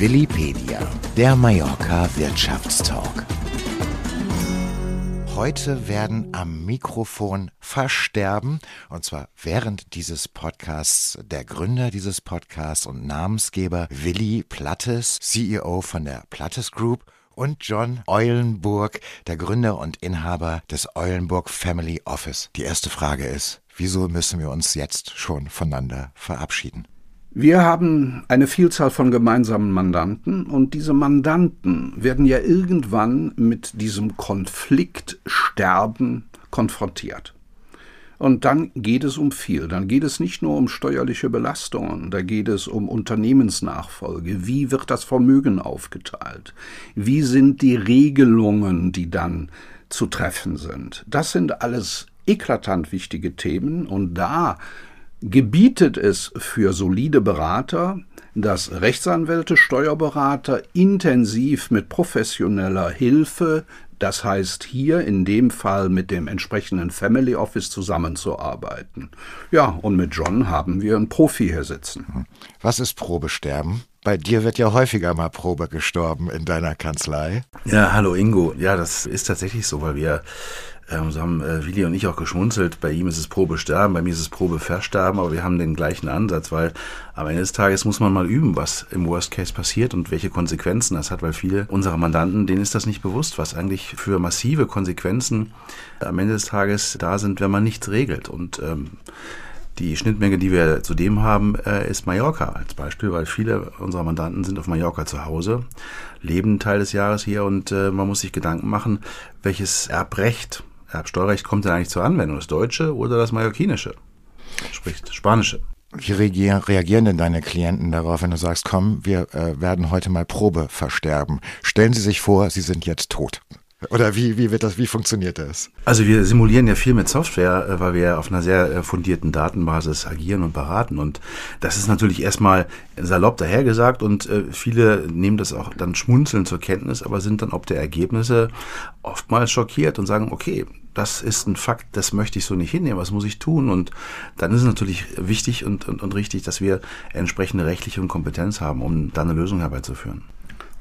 Willipedia, der Mallorca Wirtschaftstalk. Heute werden am Mikrofon versterben, und zwar während dieses Podcasts, der Gründer dieses Podcasts und Namensgeber Willi Plattes, CEO von der Plattes Group und John Eulenburg, der Gründer und Inhaber des Eulenburg Family Office. Die erste Frage ist, wieso müssen wir uns jetzt schon voneinander verabschieden? Wir haben eine Vielzahl von gemeinsamen Mandanten und diese Mandanten werden ja irgendwann mit diesem Konfliktsterben konfrontiert. Und dann geht es um viel. Dann geht es nicht nur um steuerliche Belastungen, da geht es um Unternehmensnachfolge. Wie wird das Vermögen aufgeteilt? Wie sind die Regelungen, die dann zu treffen sind? Das sind alles eklatant wichtige Themen und da gebietet es für solide Berater, dass Rechtsanwälte, Steuerberater intensiv mit professioneller Hilfe, das heißt hier in dem Fall mit dem entsprechenden Family Office zusammenzuarbeiten. Ja, und mit John haben wir einen Profi hier sitzen. Was ist Probesterben? Bei dir wird ja häufiger mal Probe gestorben in deiner Kanzlei. Ja, hallo Ingo. Ja, das ist tatsächlich so, weil wir ähm, so haben äh, Willi und ich auch geschmunzelt. Bei ihm ist es Probe sterben, bei mir ist es Probe versterben, aber wir haben den gleichen Ansatz, weil am Ende des Tages muss man mal üben, was im Worst Case passiert und welche Konsequenzen das hat, weil viele unserer Mandanten, denen ist das nicht bewusst, was eigentlich für massive Konsequenzen am Ende des Tages da sind, wenn man nichts regelt. Und ähm, die Schnittmenge, die wir zudem haben, äh, ist Mallorca als Beispiel, weil viele unserer Mandanten sind auf Mallorca zu Hause, leben Teil des Jahres hier und äh, man muss sich Gedanken machen, welches Erbrecht Erbsteuerrecht kommt denn eigentlich zur Anwendung? Das deutsche oder das mallorquinische? Sprich, spanische. Wie reagieren denn deine Klienten darauf, wenn du sagst, komm, wir äh, werden heute mal Probe versterben? Stellen Sie sich vor, Sie sind jetzt tot. Oder wie, wie wird das, wie funktioniert das? Also wir simulieren ja viel mit Software, äh, weil wir auf einer sehr äh, fundierten Datenbasis agieren und beraten. Und das ist natürlich erstmal salopp dahergesagt und äh, viele nehmen das auch dann schmunzeln zur Kenntnis, aber sind dann ob der Ergebnisse oftmals schockiert und sagen, okay, das ist ein Fakt, das möchte ich so nicht hinnehmen, was muss ich tun? Und dann ist es natürlich wichtig und, und, und richtig, dass wir entsprechende rechtliche und Kompetenz haben, um da eine Lösung herbeizuführen.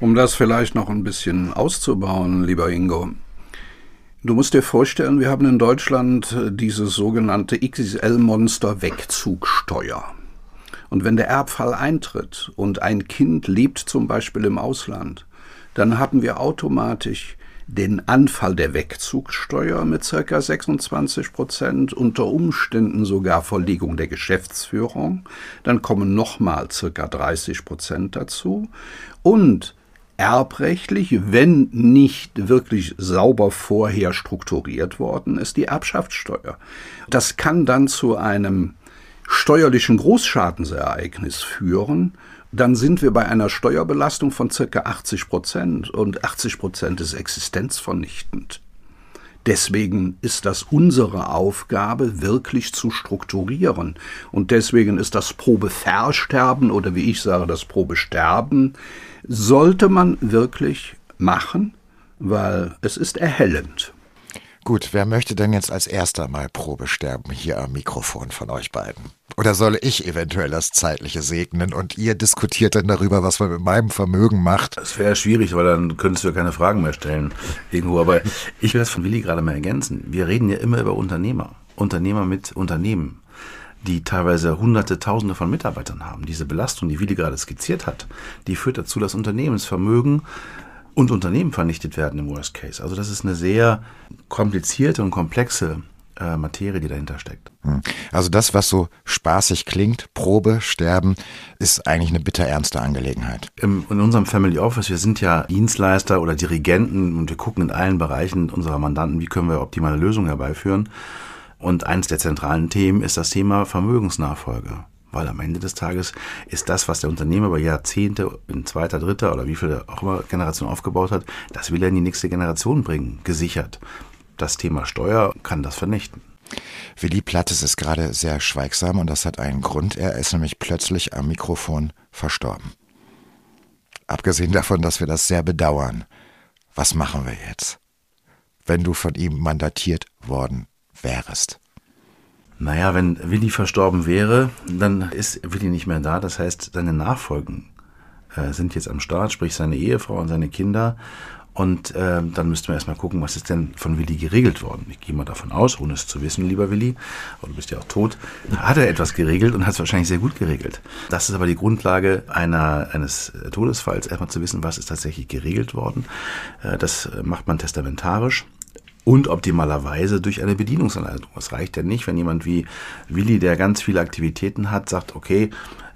Um das vielleicht noch ein bisschen auszubauen, lieber Ingo. Du musst dir vorstellen, wir haben in Deutschland dieses sogenannte XXL-Monster Wegzugsteuer. Und wenn der Erbfall eintritt und ein Kind lebt zum Beispiel im Ausland, dann haben wir automatisch den Anfall der Wegzugsteuer mit ca. 26 Prozent, unter Umständen sogar Verlegung der Geschäftsführung. Dann kommen nochmal ca. 30 Prozent dazu. Und erbrechtlich, wenn nicht wirklich sauber vorher strukturiert worden ist, die Erbschaftssteuer. Das kann dann zu einem steuerlichen Großschadensereignis führen, dann sind wir bei einer Steuerbelastung von circa 80 Prozent und 80 Prozent ist existenzvernichtend. Deswegen ist das unsere Aufgabe, wirklich zu strukturieren. Und deswegen ist das Probeversterben oder wie ich sage, das Probesterben, sollte man wirklich machen, weil es ist erhellend. Gut, wer möchte denn jetzt als erster mal Probe sterben hier am Mikrofon von euch beiden? Oder soll ich eventuell das Zeitliche segnen und ihr diskutiert dann darüber, was man mit meinem Vermögen macht? Das wäre schwierig, weil dann könntest du ja keine Fragen mehr stellen irgendwo. Aber ich will das von Willi gerade mal ergänzen. Wir reden ja immer über Unternehmer. Unternehmer mit Unternehmen die teilweise hunderte, tausende von Mitarbeitern haben. Diese Belastung, die Willi gerade skizziert hat, die führt dazu, dass Unternehmensvermögen und Unternehmen vernichtet werden im Worst Case. Also das ist eine sehr komplizierte und komplexe äh, Materie, die dahinter steckt. Hm. Also das, was so spaßig klingt, Probe, Sterben, ist eigentlich eine bitterernste Angelegenheit. Im, in unserem Family Office, wir sind ja Dienstleister oder Dirigenten und wir gucken in allen Bereichen unserer Mandanten, wie können wir optimale Lösungen herbeiführen. Und eines der zentralen Themen ist das Thema Vermögensnachfolge. Weil am Ende des Tages ist das, was der Unternehmer über Jahrzehnte in zweiter, dritter oder wie viele auch immer Generation aufgebaut hat, das will er in die nächste Generation bringen, gesichert. Das Thema Steuer kann das vernichten. Willi Plattes ist gerade sehr schweigsam und das hat einen Grund. Er ist nämlich plötzlich am Mikrofon verstorben. Abgesehen davon, dass wir das sehr bedauern. Was machen wir jetzt, wenn du von ihm mandatiert worden wärst? Naja, wenn Willi verstorben wäre, dann ist Willi nicht mehr da. Das heißt, seine Nachfolgen äh, sind jetzt am Start, sprich seine Ehefrau und seine Kinder. Und äh, dann müssten wir erstmal gucken, was ist denn von Willi geregelt worden. Ich gehe mal davon aus, ohne es zu wissen, lieber Willi, aber du bist ja auch tot, hat er etwas geregelt und hat es wahrscheinlich sehr gut geregelt. Das ist aber die Grundlage einer, eines Todesfalls, erstmal zu wissen, was ist tatsächlich geregelt worden. Äh, das macht man testamentarisch und optimalerweise durch eine Bedienungsanleitung. Es reicht ja nicht, wenn jemand wie Willi, der ganz viele Aktivitäten hat, sagt, okay,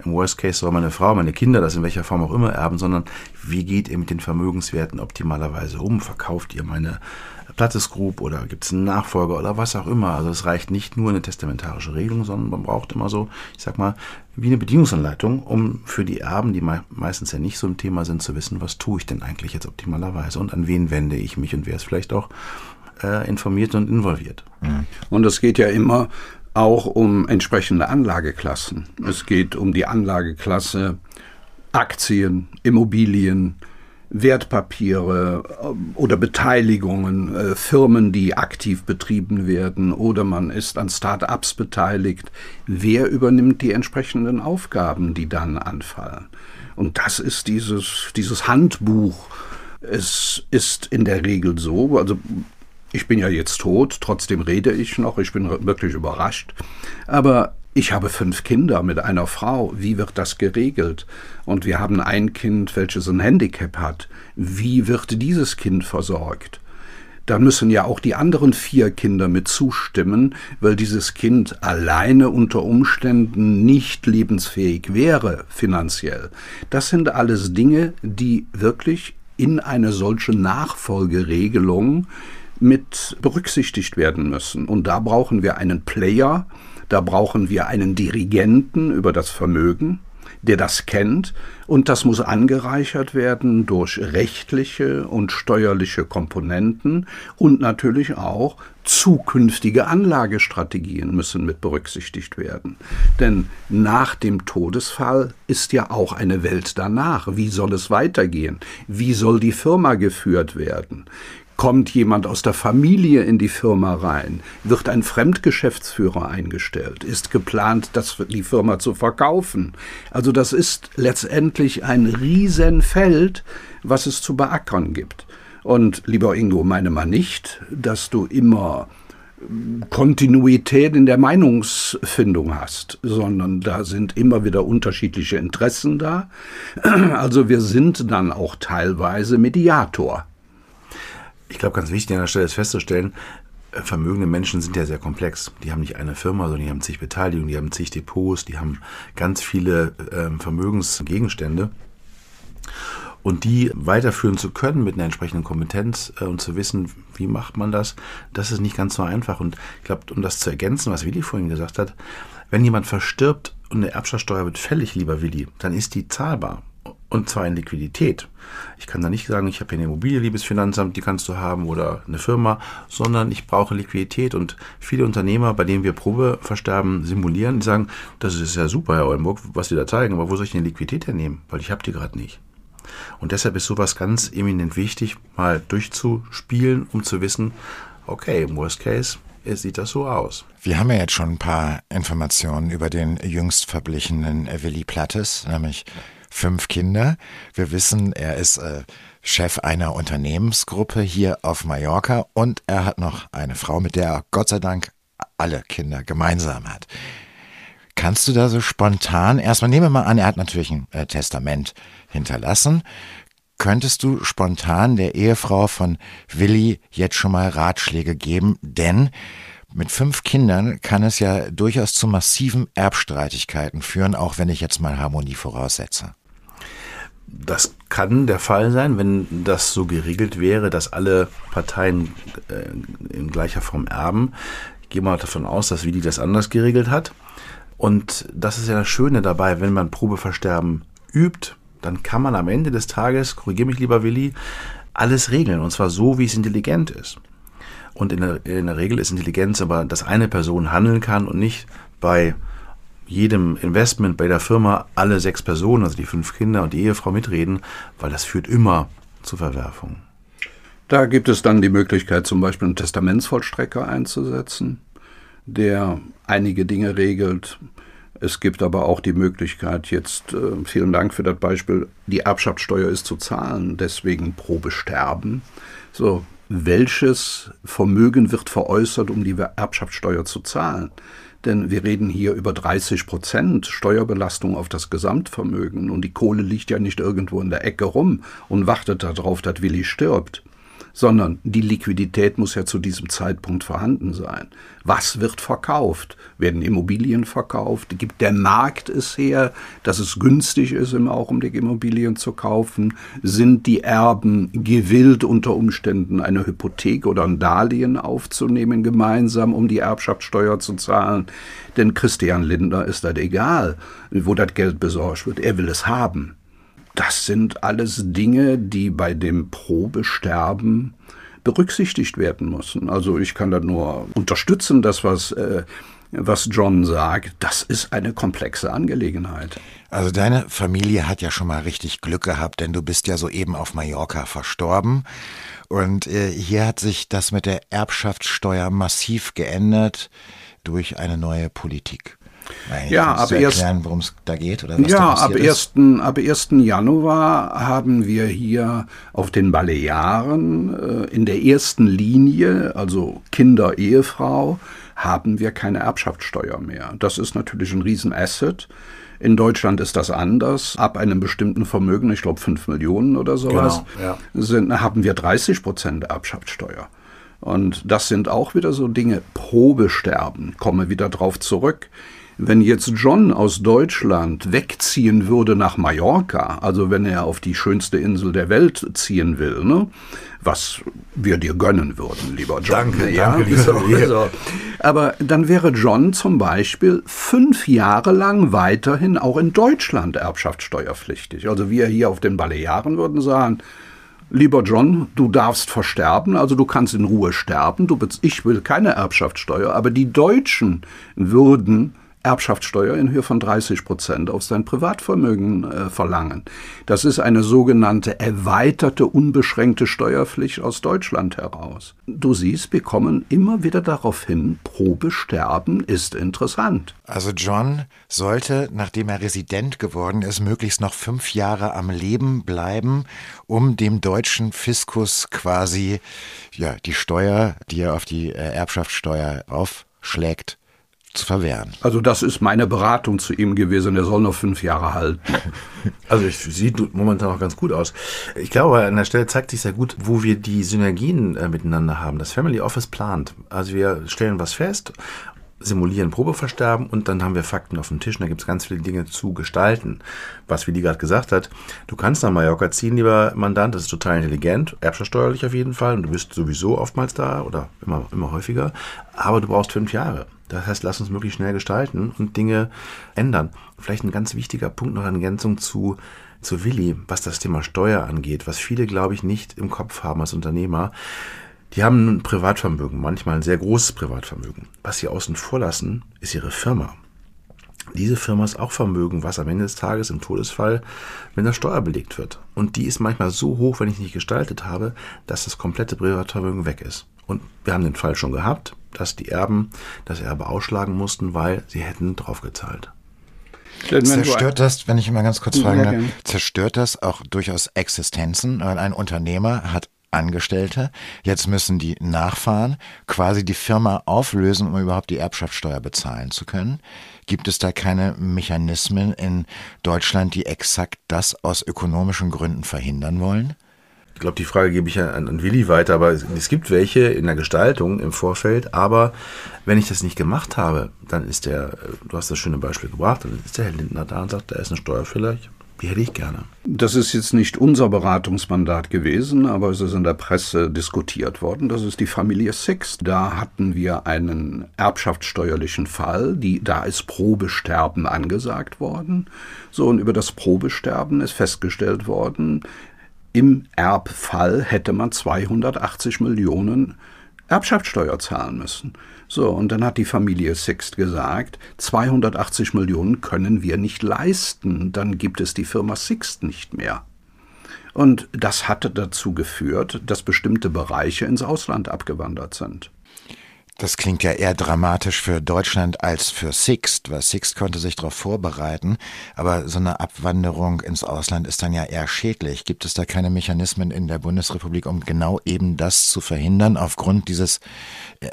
im Worst Case soll meine Frau, meine Kinder das in welcher Form auch immer erben, sondern wie geht ihr mit den Vermögenswerten optimalerweise um? Verkauft ihr meine Plattes Group oder gibt es einen Nachfolger oder was auch immer? Also es reicht nicht nur eine testamentarische Regelung, sondern man braucht immer so, ich sag mal, wie eine Bedienungsanleitung, um für die Erben, die meistens ja nicht so ein Thema sind, zu wissen, was tue ich denn eigentlich jetzt optimalerweise und an wen wende ich mich und wer ist vielleicht auch äh, informiert und involviert. Mhm. Und es geht ja immer auch um entsprechende Anlageklassen. Es geht um die Anlageklasse Aktien, Immobilien, Wertpapiere äh, oder Beteiligungen, äh, Firmen, die aktiv betrieben werden oder man ist an Start-ups beteiligt. Wer übernimmt die entsprechenden Aufgaben, die dann anfallen? Und das ist dieses, dieses Handbuch. Es ist in der Regel so, also ich bin ja jetzt tot, trotzdem rede ich noch, ich bin wirklich überrascht. Aber ich habe fünf Kinder mit einer Frau. Wie wird das geregelt? Und wir haben ein Kind, welches ein Handicap hat. Wie wird dieses Kind versorgt? Dann müssen ja auch die anderen vier Kinder mit zustimmen, weil dieses Kind alleine unter Umständen nicht lebensfähig wäre finanziell. Das sind alles Dinge, die wirklich in eine solche Nachfolgeregelung mit berücksichtigt werden müssen. Und da brauchen wir einen Player, da brauchen wir einen Dirigenten über das Vermögen, der das kennt, und das muss angereichert werden durch rechtliche und steuerliche Komponenten und natürlich auch zukünftige Anlagestrategien müssen mit berücksichtigt werden. Denn nach dem Todesfall ist ja auch eine Welt danach. Wie soll es weitergehen? Wie soll die Firma geführt werden? Kommt jemand aus der Familie in die Firma rein? Wird ein Fremdgeschäftsführer eingestellt? Ist geplant, das, die Firma zu verkaufen? Also das ist letztendlich ein Riesenfeld, was es zu beackern gibt. Und lieber Ingo, meine mal nicht, dass du immer Kontinuität in der Meinungsfindung hast, sondern da sind immer wieder unterschiedliche Interessen da. Also wir sind dann auch teilweise Mediator. Ich glaube, ganz wichtig an der Stelle ist festzustellen, äh, vermögende Menschen sind ja sehr komplex. Die haben nicht eine Firma, sondern die haben zig Beteiligungen, die haben zig Depots, die haben ganz viele äh, Vermögensgegenstände. Und die weiterführen zu können mit einer entsprechenden Kompetenz äh, und zu wissen, wie macht man das, das ist nicht ganz so einfach. Und ich glaube, um das zu ergänzen, was Willi vorhin gesagt hat, wenn jemand verstirbt und eine Erbschaftssteuer wird fällig, lieber Willi, dann ist die zahlbar. Und zwar in Liquidität. Ich kann da nicht sagen, ich habe hier eine Immobilie, liebes Finanzamt, die kannst du haben oder eine Firma, sondern ich brauche Liquidität. Und viele Unternehmer, bei denen wir Probeversterben simulieren, die sagen, das ist ja super, Herr Oldenburg, was Sie da zeigen, aber wo soll ich denn Liquidität hernehmen? Weil ich habe die gerade nicht. Und deshalb ist sowas ganz eminent wichtig, mal durchzuspielen, um zu wissen, okay, im Worst Case sieht das so aus. Wir haben ja jetzt schon ein paar Informationen über den jüngst verblichenen Willi Plattes, nämlich fünf Kinder. Wir wissen, er ist äh, Chef einer Unternehmensgruppe hier auf Mallorca und er hat noch eine Frau, mit der er Gott sei Dank alle Kinder gemeinsam hat. Kannst du da so spontan, erstmal nehmen wir mal an, er hat natürlich ein äh, Testament hinterlassen. Könntest du spontan der Ehefrau von Willi jetzt schon mal Ratschläge geben? Denn mit fünf Kindern kann es ja durchaus zu massiven Erbstreitigkeiten führen, auch wenn ich jetzt mal Harmonie voraussetze. Das kann der Fall sein, wenn das so geregelt wäre, dass alle Parteien äh, in gleicher Form erben. Ich gehe mal davon aus, dass Willi das anders geregelt hat. Und das ist ja das Schöne dabei, wenn man Probeversterben übt, dann kann man am Ende des Tages, korrigiere mich lieber Willi, alles regeln. Und zwar so, wie es intelligent ist. Und in der, in der Regel ist Intelligenz aber, dass eine Person handeln kann und nicht bei jedem Investment bei der Firma alle sechs Personen, also die fünf Kinder und die Ehefrau mitreden, weil das führt immer zu Verwerfungen. Da gibt es dann die Möglichkeit, zum Beispiel einen Testamentsvollstrecker einzusetzen, der einige Dinge regelt. Es gibt aber auch die Möglichkeit, jetzt, äh, vielen Dank für das Beispiel, die Erbschaftssteuer ist zu zahlen, deswegen Probesterben. So, welches Vermögen wird veräußert, um die Erbschaftssteuer zu zahlen? Denn wir reden hier über 30 Prozent Steuerbelastung auf das Gesamtvermögen. Und die Kohle liegt ja nicht irgendwo in der Ecke rum und wartet darauf, dass Willi stirbt sondern die Liquidität muss ja zu diesem Zeitpunkt vorhanden sein. Was wird verkauft? Werden Immobilien verkauft? Gibt der Markt es her, dass es günstig ist, im Augenblick Immobilien zu kaufen? Sind die Erben gewillt, unter Umständen eine Hypothek oder ein Darlehen aufzunehmen, gemeinsam, um die Erbschaftssteuer zu zahlen? Denn Christian Lindner ist das egal, wo das Geld besorgt wird. Er will es haben. Das sind alles Dinge, die bei dem Probesterben berücksichtigt werden müssen. Also ich kann da nur unterstützen, das was äh, was John sagt, das ist eine komplexe Angelegenheit. Also deine Familie hat ja schon mal richtig Glück gehabt, denn du bist ja soeben auf Mallorca verstorben. Und äh, hier hat sich das mit der Erbschaftssteuer massiv geändert durch eine neue Politik. Ja, ab erklären, worum es da geht oder was Ja, ab 1. ab 1. Januar haben wir hier auf den Balearen äh, in der ersten Linie, also Kinder, Ehefrau, haben wir keine Erbschaftssteuer mehr. Das ist natürlich ein Riesenasset. In Deutschland ist das anders. Ab einem bestimmten Vermögen, ich glaube 5 Millionen oder sowas, genau, ja. sind, haben wir 30 Prozent Erbschaftssteuer. Und das sind auch wieder so Dinge, Probesterben, komme wieder drauf zurück. Wenn jetzt John aus Deutschland wegziehen würde nach Mallorca, also wenn er auf die schönste Insel der Welt ziehen will, ne? was wir dir gönnen würden, lieber John. Danke, ja, danke, so, so. Aber dann wäre John zum Beispiel fünf Jahre lang weiterhin auch in Deutschland erbschaftssteuerpflichtig. Also wir hier auf den Balearen würden sagen, Lieber John, du darfst versterben, also du kannst in Ruhe sterben. Du, ich will keine Erbschaftssteuer, aber die Deutschen würden Erbschaftssteuer in Höhe von 30 Prozent auf sein Privatvermögen äh, verlangen. Das ist eine sogenannte erweiterte, unbeschränkte Steuerpflicht aus Deutschland heraus. Du siehst, wir kommen immer wieder darauf hin, Probesterben ist interessant. Also John sollte, nachdem er Resident geworden ist, möglichst noch fünf Jahre am Leben bleiben, um dem deutschen Fiskus quasi ja, die Steuer, die er auf die äh, Erbschaftssteuer aufschlägt, zu verwehren. Also das ist meine Beratung zu ihm gewesen. Er soll noch fünf Jahre halten. Also es sieht momentan auch ganz gut aus. Ich glaube, an der Stelle zeigt sich sehr gut, wo wir die Synergien äh, miteinander haben. Das Family Office plant. Also wir stellen was fest simulieren Probeversterben und dann haben wir Fakten auf dem Tisch und da gibt es ganz viele Dinge zu gestalten. Was wie die gerade gesagt hat, du kannst nach Mallorca ziehen, lieber Mandant, das ist total intelligent, erbschaftssteuerlich auf jeden Fall und du bist sowieso oftmals da oder immer, immer häufiger, aber du brauchst fünf Jahre. Das heißt, lass uns möglichst schnell gestalten und Dinge ändern. Vielleicht ein ganz wichtiger Punkt noch in Ergänzung zu, zu Willi, was das Thema Steuer angeht, was viele, glaube ich, nicht im Kopf haben als Unternehmer. Die haben ein Privatvermögen, manchmal ein sehr großes Privatvermögen. Was sie außen vor lassen, ist ihre Firma. Diese Firma ist auch Vermögen, was am Ende des Tages im Todesfall mit einer Steuer belegt wird. Und die ist manchmal so hoch, wenn ich nicht gestaltet habe, dass das komplette Privatvermögen weg ist. Und wir haben den Fall schon gehabt, dass die Erben das Erbe ausschlagen mussten, weil sie hätten draufgezahlt. Zerstört das, wenn ich mal ganz kurz fragen darf, zerstört das auch durchaus Existenzen? Weil ein Unternehmer hat Angestellte. Jetzt müssen die Nachfahren quasi die Firma auflösen, um überhaupt die Erbschaftssteuer bezahlen zu können. Gibt es da keine Mechanismen in Deutschland, die exakt das aus ökonomischen Gründen verhindern wollen? Ich glaube, die Frage gebe ich an, an Willi weiter, aber es, es, gibt welche in der Gestaltung im Vorfeld. Aber wenn ich das nicht gemacht habe, dann ist der, du hast das schöne Beispiel gebracht, dann ist der Herr Lindner da und sagt, da ist eine Steuer vielleicht. Die hätte ich gerne. Das ist jetzt nicht unser Beratungsmandat gewesen, aber es ist in der Presse diskutiert worden. Das ist die Familie Six. Da hatten wir einen erbschaftssteuerlichen Fall. Die, da ist Probesterben angesagt worden. So, und über das Probesterben ist festgestellt worden, im Erbfall hätte man 280 Millionen Erbschaftssteuer zahlen müssen. So, und dann hat die Familie Sixt gesagt, 280 Millionen können wir nicht leisten, dann gibt es die Firma Sixt nicht mehr. Und das hatte dazu geführt, dass bestimmte Bereiche ins Ausland abgewandert sind. Das klingt ja eher dramatisch für Deutschland als für Sixt, weil Sixt konnte sich darauf vorbereiten. Aber so eine Abwanderung ins Ausland ist dann ja eher schädlich. Gibt es da keine Mechanismen in der Bundesrepublik, um genau eben das zu verhindern aufgrund dieses,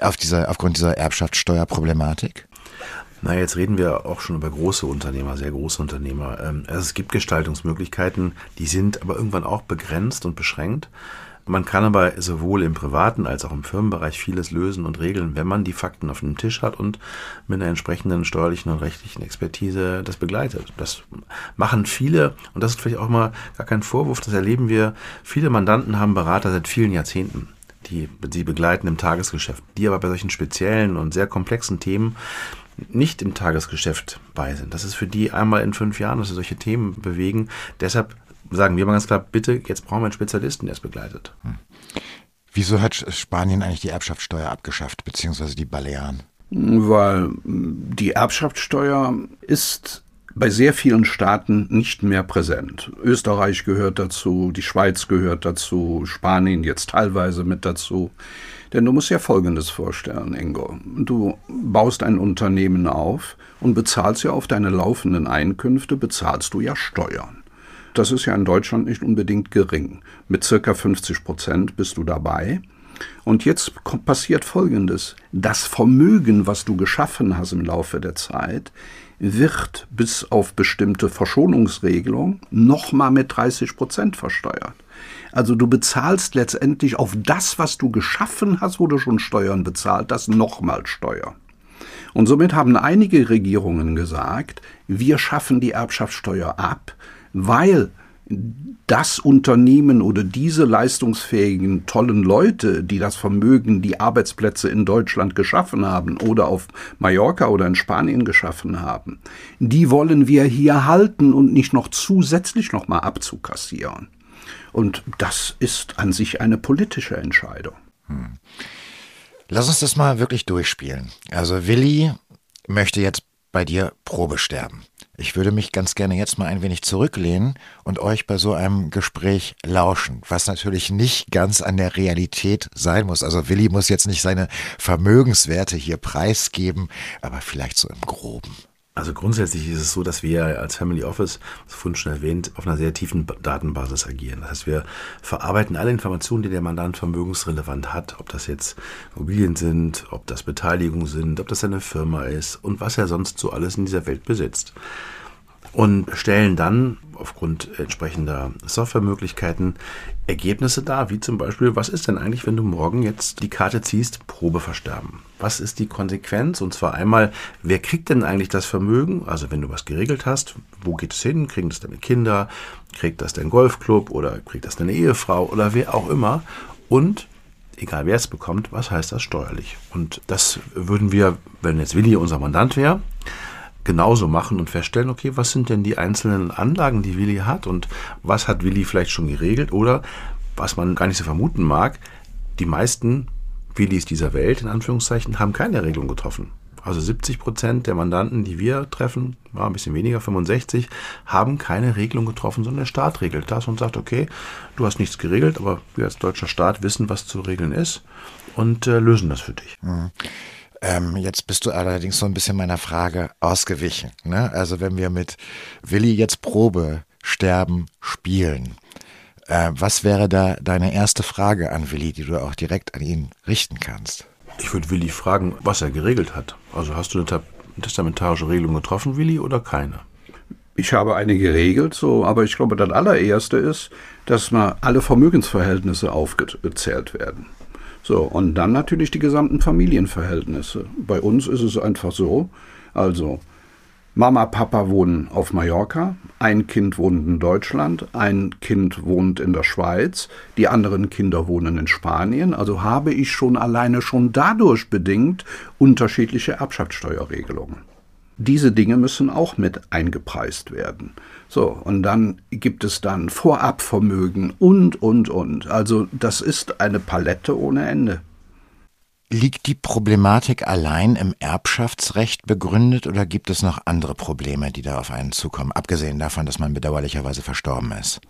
auf dieser, aufgrund dieser Erbschaftssteuerproblematik? Na, jetzt reden wir auch schon über große Unternehmer, sehr große Unternehmer. Ähm, also es gibt Gestaltungsmöglichkeiten, die sind aber irgendwann auch begrenzt und beschränkt. Man kann aber sowohl im privaten als auch im Firmenbereich vieles lösen und regeln, wenn man die Fakten auf dem Tisch hat und mit einer entsprechenden steuerlichen und rechtlichen Expertise das begleitet. Das machen viele und das ist vielleicht auch mal gar kein Vorwurf, das erleben wir. Viele Mandanten haben Berater seit vielen Jahrzehnten die sie begleiten im Tagesgeschäft, die aber bei solchen speziellen und sehr komplexen Themen nicht im Tagesgeschäft bei sind. Das ist für die einmal in fünf Jahren, dass sie solche Themen bewegen. Deshalb sagen wir mal ganz klar, bitte, jetzt brauchen wir einen Spezialisten, der es begleitet. Hm. Wieso hat Spanien eigentlich die Erbschaftssteuer abgeschafft, beziehungsweise die Balearen? Weil die Erbschaftssteuer ist bei sehr vielen Staaten nicht mehr präsent. Österreich gehört dazu, die Schweiz gehört dazu, Spanien jetzt teilweise mit dazu. Denn du musst dir Folgendes vorstellen, Ingo. Du baust ein Unternehmen auf und bezahlst ja auf deine laufenden Einkünfte, bezahlst du ja Steuern. Das ist ja in Deutschland nicht unbedingt gering. Mit circa 50 Prozent bist du dabei. Und jetzt passiert Folgendes. Das Vermögen, was du geschaffen hast im Laufe der Zeit, wird bis auf bestimmte Verschonungsregelungen nochmal mit 30 Prozent versteuert. Also du bezahlst letztendlich auf das, was du geschaffen hast, wo du schon Steuern bezahlt hast, nochmal Steuer. Und somit haben einige Regierungen gesagt, wir schaffen die Erbschaftssteuer ab, weil das Unternehmen oder diese leistungsfähigen, tollen Leute, die das Vermögen, die Arbeitsplätze in Deutschland geschaffen haben oder auf Mallorca oder in Spanien geschaffen haben, die wollen wir hier halten und nicht noch zusätzlich nochmal abzukassieren. Und das ist an sich eine politische Entscheidung. Hm. Lass uns das mal wirklich durchspielen. Also Willi möchte jetzt bei dir Probe sterben. Ich würde mich ganz gerne jetzt mal ein wenig zurücklehnen und euch bei so einem Gespräch lauschen, was natürlich nicht ganz an der Realität sein muss. Also Willi muss jetzt nicht seine Vermögenswerte hier preisgeben, aber vielleicht so im groben. Also grundsätzlich ist es so, dass wir als Family Office, das vorhin schon erwähnt, auf einer sehr tiefen Datenbasis agieren. Das heißt, wir verarbeiten alle Informationen, die der Mandant vermögensrelevant hat, ob das jetzt Immobilien sind, ob das Beteiligungen sind, ob das eine Firma ist und was er sonst so alles in dieser Welt besitzt und stellen dann aufgrund entsprechender Softwaremöglichkeiten Ergebnisse dar, wie zum Beispiel, was ist denn eigentlich, wenn du morgen jetzt die Karte ziehst, Probeversterben? Was ist die Konsequenz? Und zwar einmal, wer kriegt denn eigentlich das Vermögen? Also wenn du was geregelt hast, wo geht es hin? Kriegen das deine Kinder? Kriegt das dein Golfclub oder kriegt das deine Ehefrau oder wer auch immer? Und egal wer es bekommt, was heißt das steuerlich? Und das würden wir, wenn jetzt Willi unser Mandant wäre, genauso machen und feststellen, okay, was sind denn die einzelnen Anlagen, die Willi hat und was hat Willi vielleicht schon geregelt oder was man gar nicht so vermuten mag, die meisten Willis dieser Welt, in Anführungszeichen, haben keine Regelung getroffen. Also 70 Prozent der Mandanten, die wir treffen, war ein bisschen weniger, 65, haben keine Regelung getroffen, sondern der Staat regelt das und sagt, okay, du hast nichts geregelt, aber wir als deutscher Staat wissen, was zu regeln ist und äh, lösen das für dich. Mhm. Ähm, jetzt bist du allerdings so ein bisschen meiner Frage ausgewichen. Ne? Also wenn wir mit Willi jetzt Probe sterben spielen, äh, was wäre da deine erste Frage an Willi, die du auch direkt an ihn richten kannst? Ich würde Willi fragen, was er geregelt hat. Also hast du eine testamentarische Regelung getroffen, Willi, oder keine? Ich habe eine geregelt, so, aber ich glaube, das allererste ist, dass mal alle Vermögensverhältnisse aufgezählt werden. So, und dann natürlich die gesamten Familienverhältnisse. Bei uns ist es einfach so, also Mama, Papa wohnen auf Mallorca, ein Kind wohnt in Deutschland, ein Kind wohnt in der Schweiz, die anderen Kinder wohnen in Spanien, also habe ich schon alleine schon dadurch bedingt unterschiedliche Erbschaftssteuerregelungen diese Dinge müssen auch mit eingepreist werden. So, und dann gibt es dann Vorabvermögen und, und, und. Also das ist eine Palette ohne Ende. Liegt die Problematik allein im Erbschaftsrecht begründet oder gibt es noch andere Probleme, die da auf einen zukommen, abgesehen davon, dass man bedauerlicherweise verstorben ist?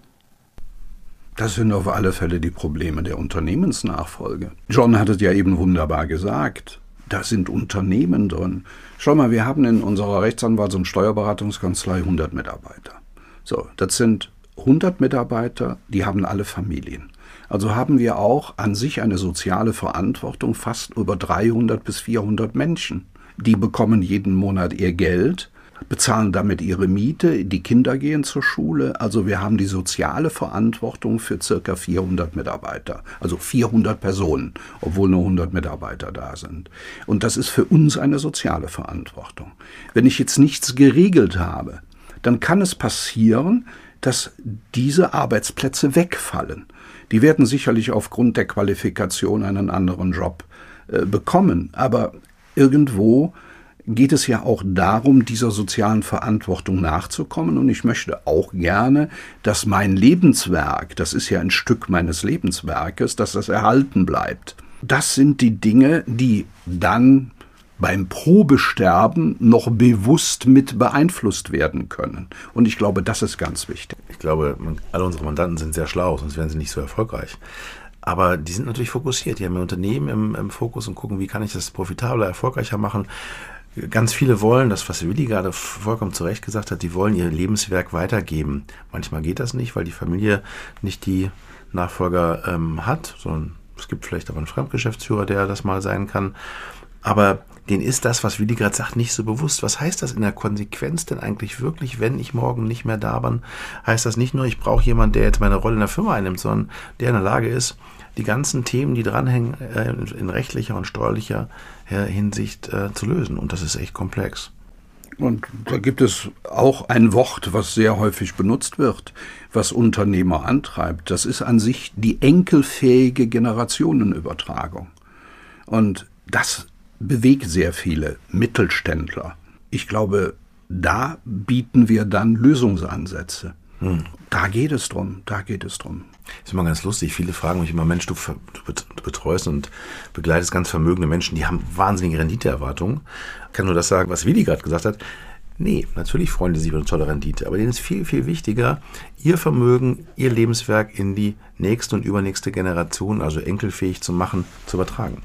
Das sind auf alle Fälle die Probleme der Unternehmensnachfolge. John hat es ja eben wunderbar gesagt Da sind Unternehmen drin. Schau mal, wir haben in unserer Rechtsanwalts- und Steuerberatungskanzlei 100 Mitarbeiter. So, das sind 100 Mitarbeiter, die haben alle Familien. Also haben wir auch an sich eine soziale Verantwortung fast über 300 bis 400 Menschen. Die bekommen jeden Monat ihr Geld, bezahlen damit ihre Miete, die Kinder gehen zur Schule. Also wir haben die soziale Verantwortung für circa 400 Mitarbeiter, also 400 Personen, obwohl nur 100 Mitarbeiter da sind. Und das ist für uns eine soziale Verantwortung. Wenn ich jetzt nichts geregelt habe, dann kann es passieren, dass diese Arbeitsplätze wegfallen. Die werden sicherlich aufgrund der Qualifikation einen anderen Job äh, bekommen. Aber irgendwo geht es ja auch darum, dieser sozialen Verantwortung nachzukommen. Und ich möchte auch gerne, dass mein Lebenswerk, das ist ja ein Stück meines Lebenswerkes, dass das erhalten bleibt. Das sind die Dinge, die dann beim Probesterben noch bewusst mit beeinflusst werden können. Und ich glaube, das ist ganz wichtig. Ich glaube, alle unsere Mandanten sind sehr schlau, sonst wären sie nicht so erfolgreich. Aber die sind natürlich fokussiert. Die haben ihr Unternehmen im, im Fokus und gucken, wie kann ich das profitabler, erfolgreicher machen. Ganz viele wollen, das, was Willi gerade vollkommen zu Recht gesagt hat, die wollen ihr Lebenswerk weitergeben. Manchmal geht das nicht, weil die Familie nicht die Nachfolger ähm, hat, sondern es gibt vielleicht aber einen Fremdgeschäftsführer, der das mal sein kann. Aber denen ist das, was Willi gerade sagt, nicht so bewusst. Was heißt das in der Konsequenz denn eigentlich wirklich, wenn ich morgen nicht mehr da bin? Heißt das nicht nur, ich brauche jemanden, der jetzt meine Rolle in der Firma einnimmt, sondern der in der Lage ist, die ganzen Themen, die dranhängen, äh, in rechtlicher und steuerlicher Hinsicht äh, zu lösen. Und das ist echt komplex. Und da gibt es auch ein Wort, was sehr häufig benutzt wird, was Unternehmer antreibt. Das ist an sich die enkelfähige Generationenübertragung. Und das bewegt sehr viele Mittelständler. Ich glaube, da bieten wir dann Lösungsansätze. Hm. Da geht es drum, da geht es drum. ist immer ganz lustig. Viele fragen mich immer, Mensch, du, du betreust und begleitest ganz vermögende Menschen, die haben wahnsinnige Renditeerwartungen. Ich kann nur das sagen, was Willi gerade gesagt hat. Nee, natürlich freuen die sich über eine tolle Rendite, aber denen ist viel, viel wichtiger, ihr Vermögen, ihr Lebenswerk in die nächste und übernächste Generation, also enkelfähig zu machen, zu übertragen.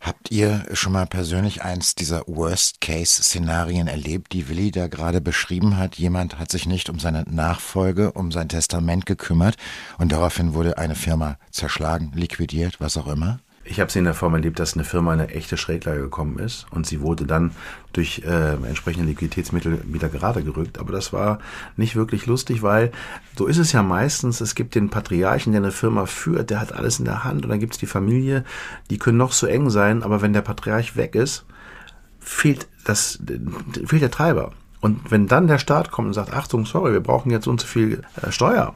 Habt ihr schon mal persönlich eins dieser Worst-Case-Szenarien erlebt, die Willi da gerade beschrieben hat? Jemand hat sich nicht um seine Nachfolge, um sein Testament gekümmert und daraufhin wurde eine Firma zerschlagen, liquidiert, was auch immer? Ich habe es in der Form erlebt, dass eine Firma in eine echte Schräglage gekommen ist und sie wurde dann durch äh, entsprechende Liquiditätsmittel wieder gerade gerückt. Aber das war nicht wirklich lustig, weil so ist es ja meistens. Es gibt den Patriarchen, der eine Firma führt, der hat alles in der Hand und dann gibt es die Familie, die können noch so eng sein, aber wenn der Patriarch weg ist, fehlt, das, fehlt der Treiber. Und wenn dann der Staat kommt und sagt, Achtung, sorry, wir brauchen jetzt so und so viel äh, Steuer,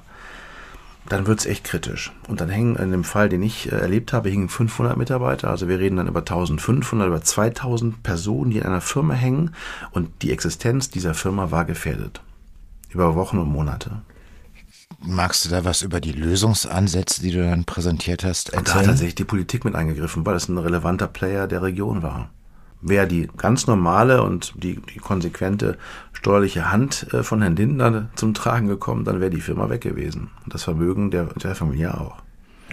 dann wird es echt kritisch. Und dann hängen in dem Fall, den ich äh, erlebt habe, hingen 500 Mitarbeiter. Also wir reden dann über 1500, über 2000 Personen, die in einer Firma hängen. Und die Existenz dieser Firma war gefährdet. Über Wochen und Monate. Magst du da was über die Lösungsansätze, die du dann präsentiert hast, erzählen? Und da hat tatsächlich die Politik mit eingegriffen, weil es ein relevanter Player der Region war. Wäre die ganz normale und die, die konsequente steuerliche Hand äh, von Herrn Lindner zum Tragen gekommen, dann wäre die Firma weg gewesen. Und das Vermögen der, der Familie auch.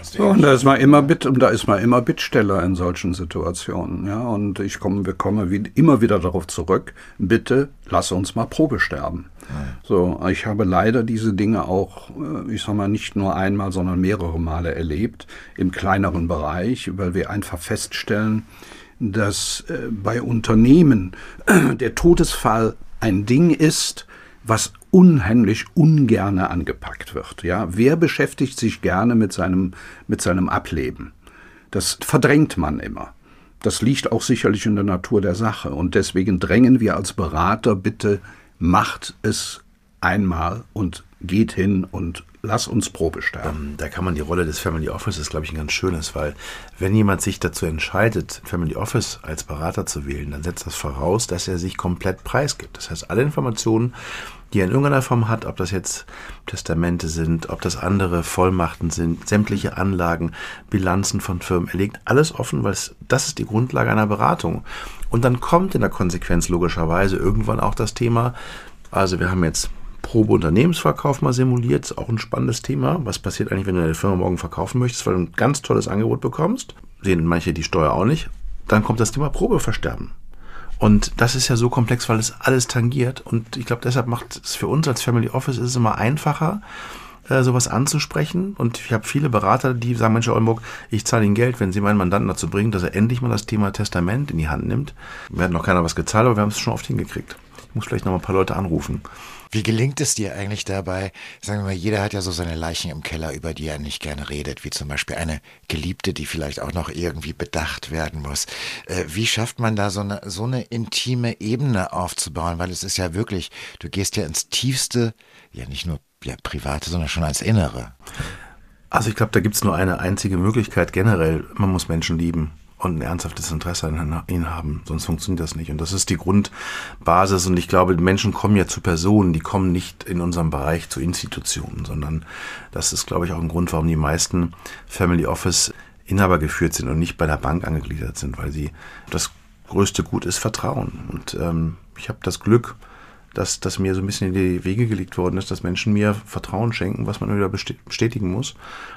So, und da ist man immer Bitt, da ist man immer Bittsteller in solchen Situationen, ja. Und ich komme, wir kommen wie, immer wieder darauf zurück. Bitte, lass uns mal Probe sterben. Ja. So, ich habe leider diese Dinge auch, äh, ich sag mal, nicht nur einmal, sondern mehrere Male erlebt im kleineren Bereich, weil wir einfach feststellen, dass äh, bei Unternehmen der Todesfall ein Ding ist, was unheimlich ungerne angepackt wird. Ja, wer beschäftigt sich gerne mit seinem, mit seinem Ableben? Das verdrängt man immer. Das liegt auch sicherlich in der Natur der Sache. Und deswegen drängen wir als Berater bitte, macht es einmal und geht hin und lass uns Probe sterben. Ähm, da kann man die Rolle des Family Offices, glaube ich, ein ganz schönes, weil wenn jemand sich dazu entscheidet, Family Office als Berater zu wählen, dann setzt das voraus, dass er sich komplett preisgibt. Das heißt, alle Informationen, die er in irgendeiner Form hat, ob das jetzt Testamente sind, ob das andere Vollmachten sind, sämtliche Anlagen, Bilanzen von Firmen, er legt alles offen, weil es, das ist die Grundlage einer Beratung. Und dann kommt in der Konsequenz logischerweise irgendwann auch das Thema, also wir haben jetzt Probe-Unternehmensverkauf mal simuliert. Ist auch ein spannendes Thema. Was passiert eigentlich, wenn du deine Firma morgen verkaufen möchtest, weil du ein ganz tolles Angebot bekommst? Sehen manche die Steuer auch nicht. dann kommt das Thema Probeversterben. Und das ist ja so komplex, weil es alles tangiert. Und ich glaube, deshalb macht es für uns als Family Office ist es immer einfacher, äh, sowas anzusprechen. Und ich habe viele Berater, die sagen, Mensch, Oldenburg, ich zahle Ihnen Geld, wenn Sie meinen Mandanten dazu bringen, dass er endlich mal das Thema Testament in die Hand nimmt. Wir hatten noch keiner was gezahlt, aber wir haben es schon oft hingekriegt. Ich muss vielleicht noch mal ein paar Leute anrufen. Wie gelingt es dir eigentlich dabei? Sagen wir mal, jeder hat ja so seine Leichen im Keller, über die er nicht gerne redet, wie zum Beispiel eine Geliebte, die vielleicht auch noch irgendwie bedacht werden muss. Äh, wie schafft man da so eine, so eine intime Ebene aufzubauen? Weil es ist ja wirklich, du gehst ja ins tiefste, ja nicht nur ja, private, sondern schon als Innere. Also ich glaube, da gibt es nur eine einzige Möglichkeit generell. Man muss Menschen lieben und ein ernsthaftes Interesse an ihnen haben. Sonst funktioniert das nicht. Und das ist die Grundbasis. Und ich glaube, Menschen kommen ja zu Personen, die kommen nicht in unserem Bereich zu Institutionen, sondern das ist, glaube ich, auch ein Grund, warum die meisten Family Office Inhaber geführt sind und nicht bei der Bank angegliedert sind, weil sie das größte Gut ist Vertrauen. Und ähm, ich habe das Glück, dass, dass mir so ein bisschen in die Wege gelegt worden ist, dass Menschen mir Vertrauen schenken, was man wieder bestätigen muss.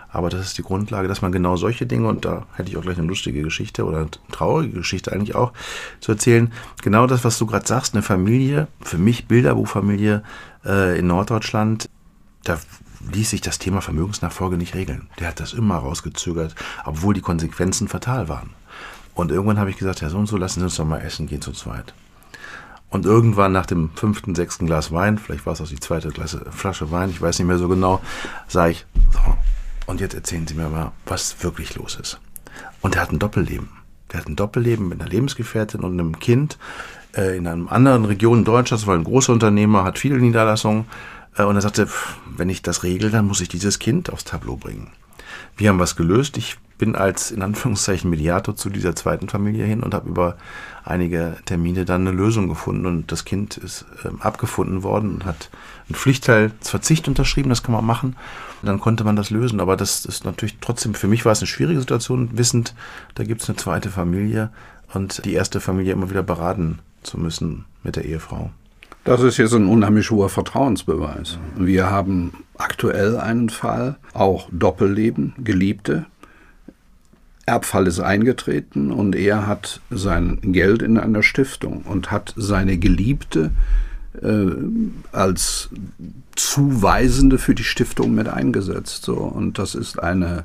Aber das ist die Grundlage, dass man genau solche Dinge, und da hätte ich auch gleich eine lustige Geschichte oder eine traurige Geschichte eigentlich auch zu erzählen, genau das, was du gerade sagst, eine Familie, für mich Bilderbuchfamilie äh, in Norddeutschland, da ließ sich das Thema Vermögensnachfolge nicht regeln. Der hat das immer rausgezögert, obwohl die Konsequenzen fatal waren. Und irgendwann habe ich gesagt, ja so und so, lassen Sie uns doch mal essen gehen zu zweit. Und irgendwann nach dem fünften, sechsten Glas Wein, vielleicht war es auch die zweite Klasse, Flasche Wein, ich weiß nicht mehr so genau, sage ich, so, und jetzt erzählen Sie mir mal, was wirklich los ist. Und er hat ein Doppelleben. Der hat ein Doppelleben mit einer Lebensgefährtin und einem Kind äh, in einer anderen Region Deutschlands, weil ein großer Unternehmer hat viele Niederlassungen. Äh, und er sagte, wenn ich das regel, dann muss ich dieses Kind aufs Tableau bringen. Wir haben was gelöst. Ich bin als in Anführungszeichen Mediator zu dieser zweiten Familie hin und habe über einige Termine dann eine Lösung gefunden und das Kind ist ähm, abgefunden worden und hat einen Pflichtteilsverzicht unterschrieben, das kann man machen. Und dann konnte man das lösen. Aber das ist natürlich trotzdem, für mich war es eine schwierige Situation, wissend, da gibt es eine zweite Familie und die erste Familie immer wieder beraten zu müssen mit der Ehefrau. Das ist jetzt ein unheimlich hoher Vertrauensbeweis. Wir haben aktuell einen Fall, auch Doppelleben, Geliebte, Erbfall ist eingetreten und er hat sein Geld in einer Stiftung und hat seine Geliebte äh, als Zuweisende für die Stiftung mit eingesetzt. So. Und das ist eine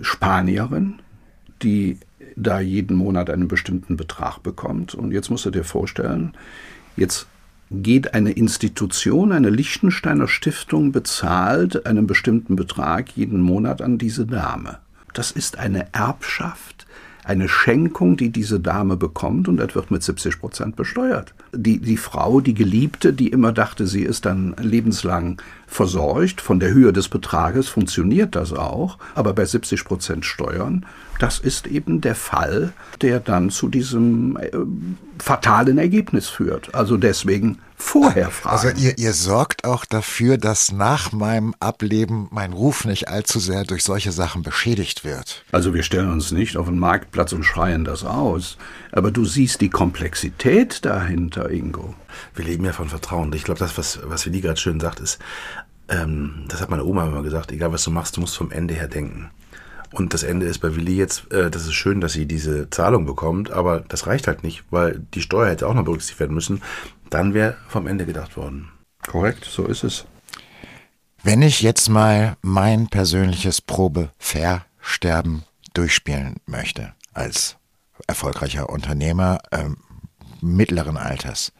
Spanierin, die da jeden Monat einen bestimmten Betrag bekommt. Und jetzt musst du dir vorstellen, jetzt geht eine Institution, eine Liechtensteiner Stiftung, bezahlt einen bestimmten Betrag jeden Monat an diese Dame. Das ist eine Erbschaft, eine Schenkung, die diese Dame bekommt und das wird mit 70 Prozent besteuert. Die, die Frau, die Geliebte, die immer dachte, sie ist dann lebenslang versorgt, von der Höhe des Betrages funktioniert das auch, aber bei 70 Prozent Steuern, das ist eben der Fall, der dann zu diesem äh, fatalen Ergebnis führt. Also deswegen vorher fragen. Also ihr, ihr sorgt auch dafür, dass nach meinem Ableben mein Ruf nicht allzu sehr durch solche Sachen beschädigt wird. Also wir stellen uns nicht auf den Marktplatz und schreien das aus. Aber du siehst die Komplexität dahinter, Ingo. Wir leben ja von Vertrauen. Ich glaube, das, was, was Willi gerade schön sagt, ist, ähm, das hat meine Oma immer gesagt, egal was du machst, du musst vom Ende her denken. Und das Ende ist bei Willi jetzt, äh, das ist schön, dass sie diese Zahlung bekommt, aber das reicht halt nicht, weil die Steuer hätte auch noch berücksichtigt werden müssen. Dann wäre vom Ende gedacht worden. Korrekt, so ist es. Wenn ich jetzt mal mein persönliches Probeversterben durchspielen möchte, als erfolgreicher Unternehmer ähm, mittleren Alters,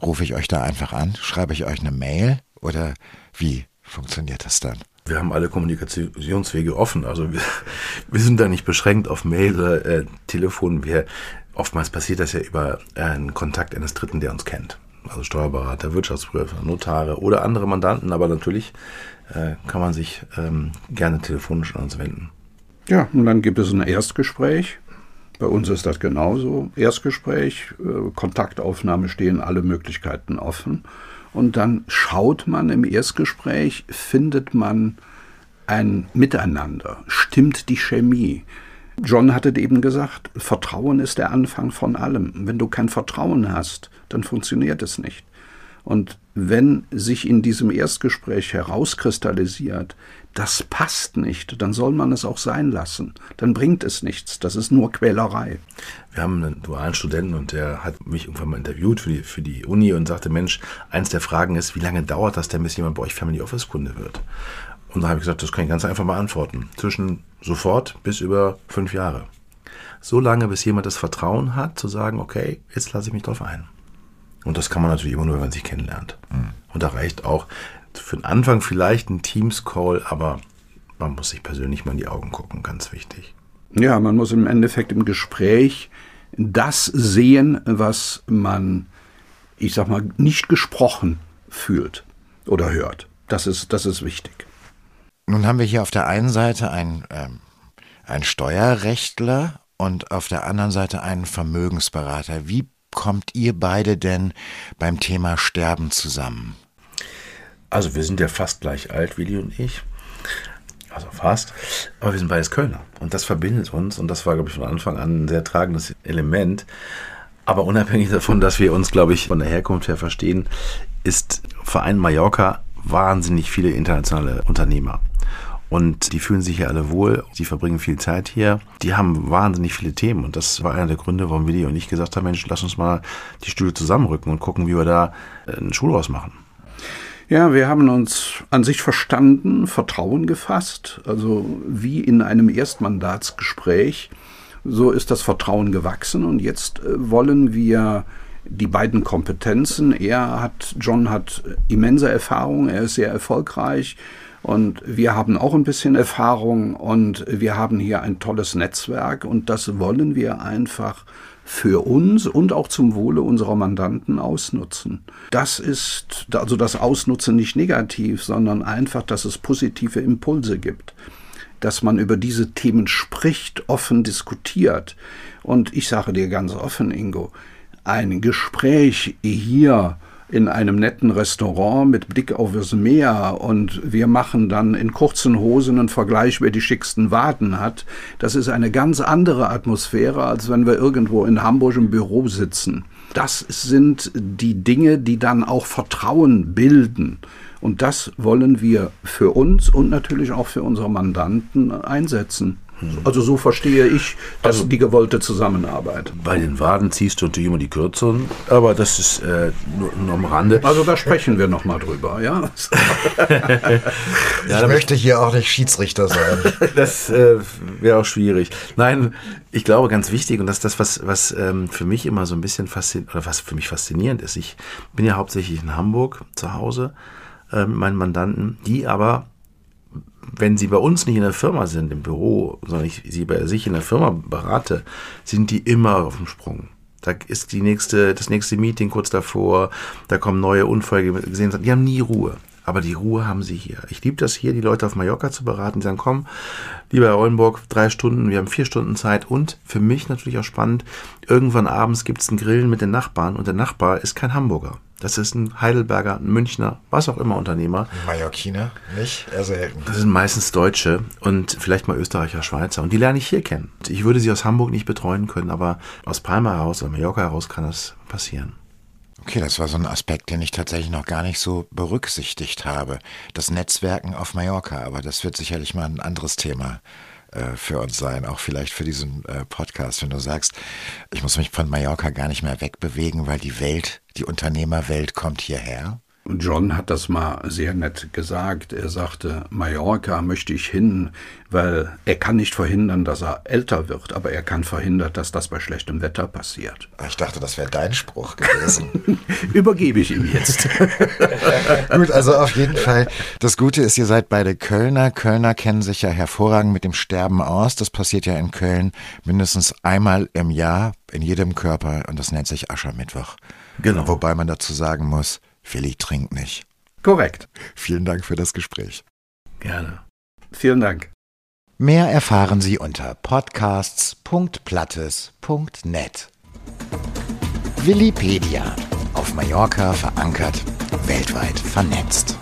rufe ich euch da einfach an, schreibe ich euch eine Mail oder wie funktioniert das dann? Wir haben alle Kommunikationswege offen. Also wir, wir sind da nicht beschränkt auf Mail oder äh, Telefon. Wir, oftmals passiert das ja über äh, einen Kontakt eines Dritten, der uns kennt. Also Steuerberater, Wirtschaftsprüfer, Notare oder andere Mandanten. Aber natürlich äh, kann man sich ähm, gerne telefonisch an uns wenden. Ja, und dann gibt es ein Erstgespräch. Bei uns ist das genauso. Erstgespräch, äh, Kontaktaufnahme stehen alle Möglichkeiten offen. Und dann schaut man im Erstgespräch, findet man ein Miteinander, stimmt die Chemie. John hatte eben gesagt, Vertrauen ist der Anfang von allem. Wenn du kein Vertrauen hast, dann funktioniert es nicht. Und wenn sich in diesem Erstgespräch herauskristallisiert, das passt nicht, dann soll man es auch sein lassen. Dann bringt es nichts. Das ist nur Quälerei. Wir haben einen dualen Studenten und der hat mich irgendwann mal interviewt für die, für die Uni und sagte, Mensch, eins der Fragen ist, wie lange dauert das denn, bis jemand bei euch Family Office Kunde wird? Und da habe ich gesagt, das kann ich ganz einfach beantworten. Zwischen sofort bis über fünf Jahre. So lange, bis jemand das Vertrauen hat, zu sagen, okay, jetzt lasse ich mich drauf ein. Und das kann man natürlich immer nur, wenn man sich kennenlernt. Mhm. Und da reicht auch für den Anfang vielleicht ein Teams-Call, aber man muss sich persönlich mal in die Augen gucken, ganz wichtig. Ja, man muss im Endeffekt im Gespräch das sehen, was man, ich sag mal, nicht gesprochen fühlt oder hört. Das ist, das ist wichtig. Nun haben wir hier auf der einen Seite einen, ähm, einen Steuerrechtler und auf der anderen Seite einen Vermögensberater. Wie kommt ihr beide denn beim Thema Sterben zusammen? Also wir sind ja fast gleich alt, Willi und ich. Also fast. Aber wir sind beides Kölner. Und das verbindet uns. Und das war, glaube ich, von Anfang an ein sehr tragendes Element. Aber unabhängig davon, dass wir uns, glaube ich, von der Herkunft her verstehen, ist Verein Mallorca wahnsinnig viele internationale Unternehmer. Und die fühlen sich hier alle wohl, die verbringen viel Zeit hier, die haben wahnsinnig viele Themen. Und das war einer der Gründe, warum Willi und ich gesagt haben, Mensch, lass uns mal die Stühle zusammenrücken und gucken, wie wir da einen Schulhaus machen. Ja, wir haben uns an sich verstanden, Vertrauen gefasst, also wie in einem Erstmandatsgespräch. So ist das Vertrauen gewachsen und jetzt äh, wollen wir die beiden Kompetenzen. Er hat, John hat immense Erfahrung, er ist sehr erfolgreich und wir haben auch ein bisschen Erfahrung und wir haben hier ein tolles Netzwerk und das wollen wir einfach für uns und auch zum Wohle unserer Mandanten ausnutzen. Das ist also das Ausnutzen nicht negativ, sondern einfach, dass es positive Impulse gibt, dass man über diese Themen spricht, offen diskutiert. Und ich sage dir ganz offen, Ingo, ein Gespräch hier in einem netten Restaurant mit Blick auf das Meer und wir machen dann in kurzen Hosen einen Vergleich, wer die schicksten Waden hat. Das ist eine ganz andere Atmosphäre, als wenn wir irgendwo in Hamburg im Büro sitzen. Das sind die Dinge, die dann auch Vertrauen bilden. Und das wollen wir für uns und natürlich auch für unsere Mandanten einsetzen. Also so verstehe ich dass also, die gewollte Zusammenarbeit. Bei den Waden ziehst du natürlich immer die kürzeren, aber das ist äh, nur, nur, am Rande. Also da sprechen wir nochmal drüber, ja. ich möchte hier auch nicht Schiedsrichter sein. das äh, wäre auch schwierig. Nein, ich glaube ganz wichtig und das ist das, was, was ähm, für mich immer so ein bisschen faszinierend, oder was für mich faszinierend ist. Ich bin ja hauptsächlich in Hamburg zu Hause äh, mit meinen Mandanten, die aber wenn sie bei uns nicht in der Firma sind, im Büro, sondern ich sie bei sich in der Firma berate, sind die immer auf dem Sprung. Da ist die nächste, das nächste Meeting kurz davor, da kommen neue Unfälle gesehen, die haben nie Ruhe. Aber die Ruhe haben sie hier. Ich liebe das hier, die Leute auf Mallorca zu beraten. Die sagen, komm, lieber Herr Ollenburg, drei Stunden, wir haben vier Stunden Zeit. Und für mich natürlich auch spannend, irgendwann abends gibt es ein Grillen mit den Nachbarn und der Nachbar ist kein Hamburger. Das ist ein Heidelberger, ein Münchner, was auch immer Unternehmer. Mallorquiner, nicht? Eher selten. Das sind meistens Deutsche und vielleicht mal Österreicher, Schweizer. Und die lerne ich hier kennen. Ich würde sie aus Hamburg nicht betreuen können, aber aus Palma heraus oder Mallorca heraus kann das passieren. Okay, das war so ein Aspekt, den ich tatsächlich noch gar nicht so berücksichtigt habe. Das Netzwerken auf Mallorca, aber das wird sicherlich mal ein anderes Thema äh, für uns sein, auch vielleicht für diesen äh, Podcast, wenn du sagst, ich muss mich von Mallorca gar nicht mehr wegbewegen, weil die Welt, die Unternehmerwelt kommt hierher. John hat das mal sehr nett gesagt. Er sagte, Mallorca möchte ich hin, weil er kann nicht verhindern, dass er älter wird, aber er kann verhindern, dass das bei schlechtem Wetter passiert. Ich dachte, das wäre dein Spruch gewesen. Übergebe ich ihm jetzt. Gut, also auf jeden Fall. Das Gute ist, ihr seid beide Kölner. Kölner kennen sich ja hervorragend mit dem Sterben aus. Das passiert ja in Köln mindestens einmal im Jahr in jedem Körper und das nennt sich Aschermittwoch. Genau. Wobei man dazu sagen muss, Willi trinkt nicht. Korrekt. Vielen Dank für das Gespräch. Gerne. Vielen Dank. Mehr erfahren Sie unter podcasts.plattes.net. Willipedia. Auf Mallorca verankert, weltweit vernetzt.